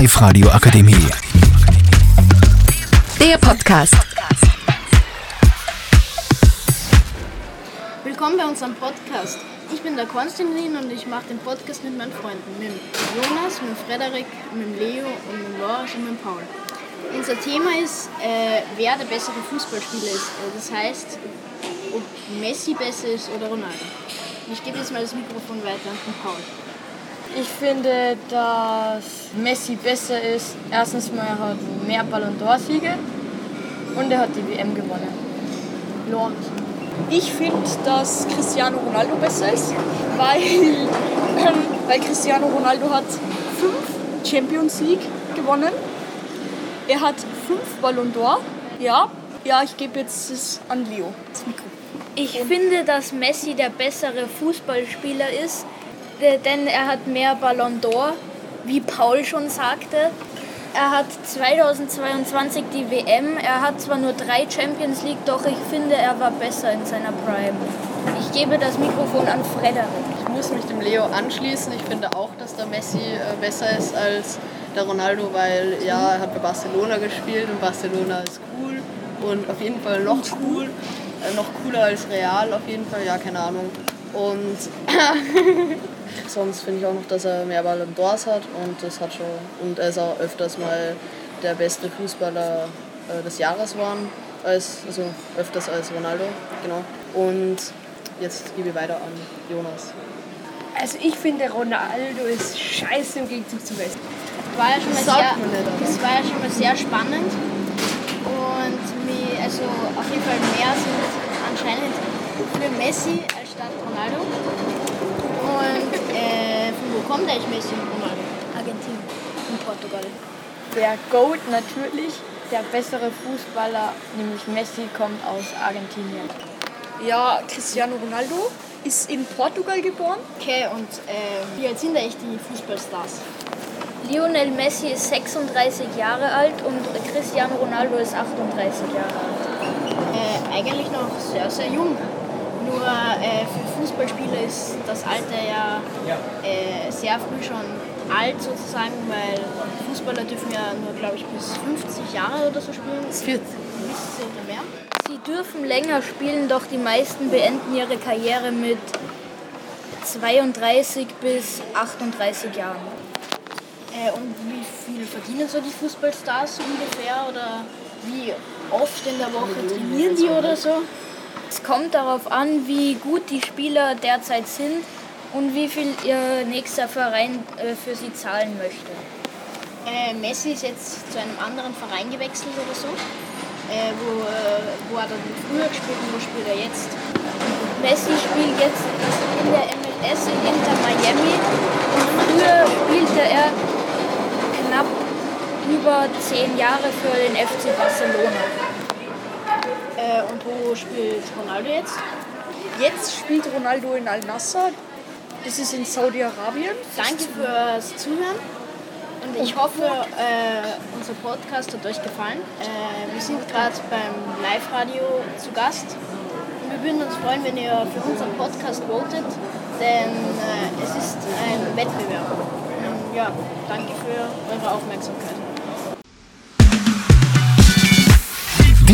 Live-Radio Akademie. Der Podcast. Willkommen bei unserem Podcast. Ich bin der Konstantin und ich mache den Podcast mit meinen Freunden. Mit Jonas, mit Frederik, mit dem Leo und mit dem Lars und mit Paul. Unser Thema ist, äh, wer der bessere Fußballspieler ist. Äh, das heißt, ob Messi besser ist oder Ronaldo. Ich gebe jetzt mal das Mikrofon weiter an Paul. Ich finde, dass Messi besser ist. Erstens mal, er hat mehr Ballon d'Or-Siege und er hat die WM gewonnen. Lord. Ich finde, dass Cristiano Ronaldo besser ist, weil, ähm, weil Cristiano Ronaldo hat fünf Champions League gewonnen. Er hat fünf Ballon d'Or. Ja, ja, ich gebe jetzt das an Leo, das Mikro. Ich finde, dass Messi der bessere Fußballspieler ist, denn er hat mehr Ballon d'Or, wie Paul schon sagte. Er hat 2022 die WM. Er hat zwar nur drei Champions League, doch ich finde, er war besser in seiner Prime. Ich gebe das Mikrofon an Frederik. Ich muss mich dem Leo anschließen. Ich finde auch, dass der Messi äh, besser ist als der Ronaldo, weil ja, er hat bei Barcelona gespielt und Barcelona ist cool und auf jeden Fall noch cool, äh, noch cooler als Real auf jeden Fall, ja, keine Ahnung. Und sonst finde ich auch noch, dass er mehr Ballon d'Ors hat und das hat schon und er ist auch öfters mal der beste Fußballer äh, des Jahres waren, als, also öfters als Ronaldo, genau. Und jetzt gebe ich weiter an Jonas. Also ich finde, Ronaldo ist scheiße im Gegenzug zu Messi. war ja schon mal Sagt sehr, man nicht, aber. das war ja schon mal sehr spannend. Und mir, also auf jeden Fall mehr sind anscheinend für Messi als statt Ronaldo. Und äh, von wo kommt eigentlich Messi und Ronaldo? Argentinien. Von Portugal. Der GOAT natürlich, der bessere Fußballer, nämlich Messi, kommt aus Argentinien. Ja, Cristiano Ronaldo ist in Portugal geboren. Okay, und äh, wie alt sind eigentlich die Fußballstars? Lionel Messi ist 36 Jahre alt und Cristiano Ronaldo ist 38 Jahre alt. Äh, eigentlich noch sehr, sehr jung. Nur äh, für Fußballspieler ist das Alter ja äh, sehr früh schon alt sozusagen, weil Fußballer dürfen ja nur, glaube ich, bis 50 Jahre oder so spielen. Das wird Wisst ihr oder mehr? Sie dürfen länger spielen, doch die meisten beenden ihre Karriere mit 32 bis 38 Jahren. Äh, und wie viel verdienen so die Fußballstars ungefähr? Oder wie oft in der Woche trainieren die oder so? Es kommt darauf an, wie gut die Spieler derzeit sind und wie viel ihr nächster Verein äh, für sie zahlen möchte. Äh, Messi ist jetzt zu einem anderen Verein gewechselt oder so. Äh, wo, äh, wo hat er denn früher gespielt und wo spielt er jetzt? Messi spielt jetzt in der MLS in Inter Miami und früher spielte er knapp über zehn Jahre für den FC Barcelona. Äh, und wo spielt Ronaldo jetzt? Jetzt spielt Ronaldo in Al-Nassr. Das ist in Saudi-Arabien. Danke fürs Zuhören. Und ich hoffe, äh, unser Podcast hat euch gefallen. Äh, wir sind gerade beim Live-Radio zu Gast. Und wir würden uns freuen, wenn ihr für unseren Podcast votet, denn äh, es ist ein Wettbewerb. Und ja, danke für eure Aufmerksamkeit.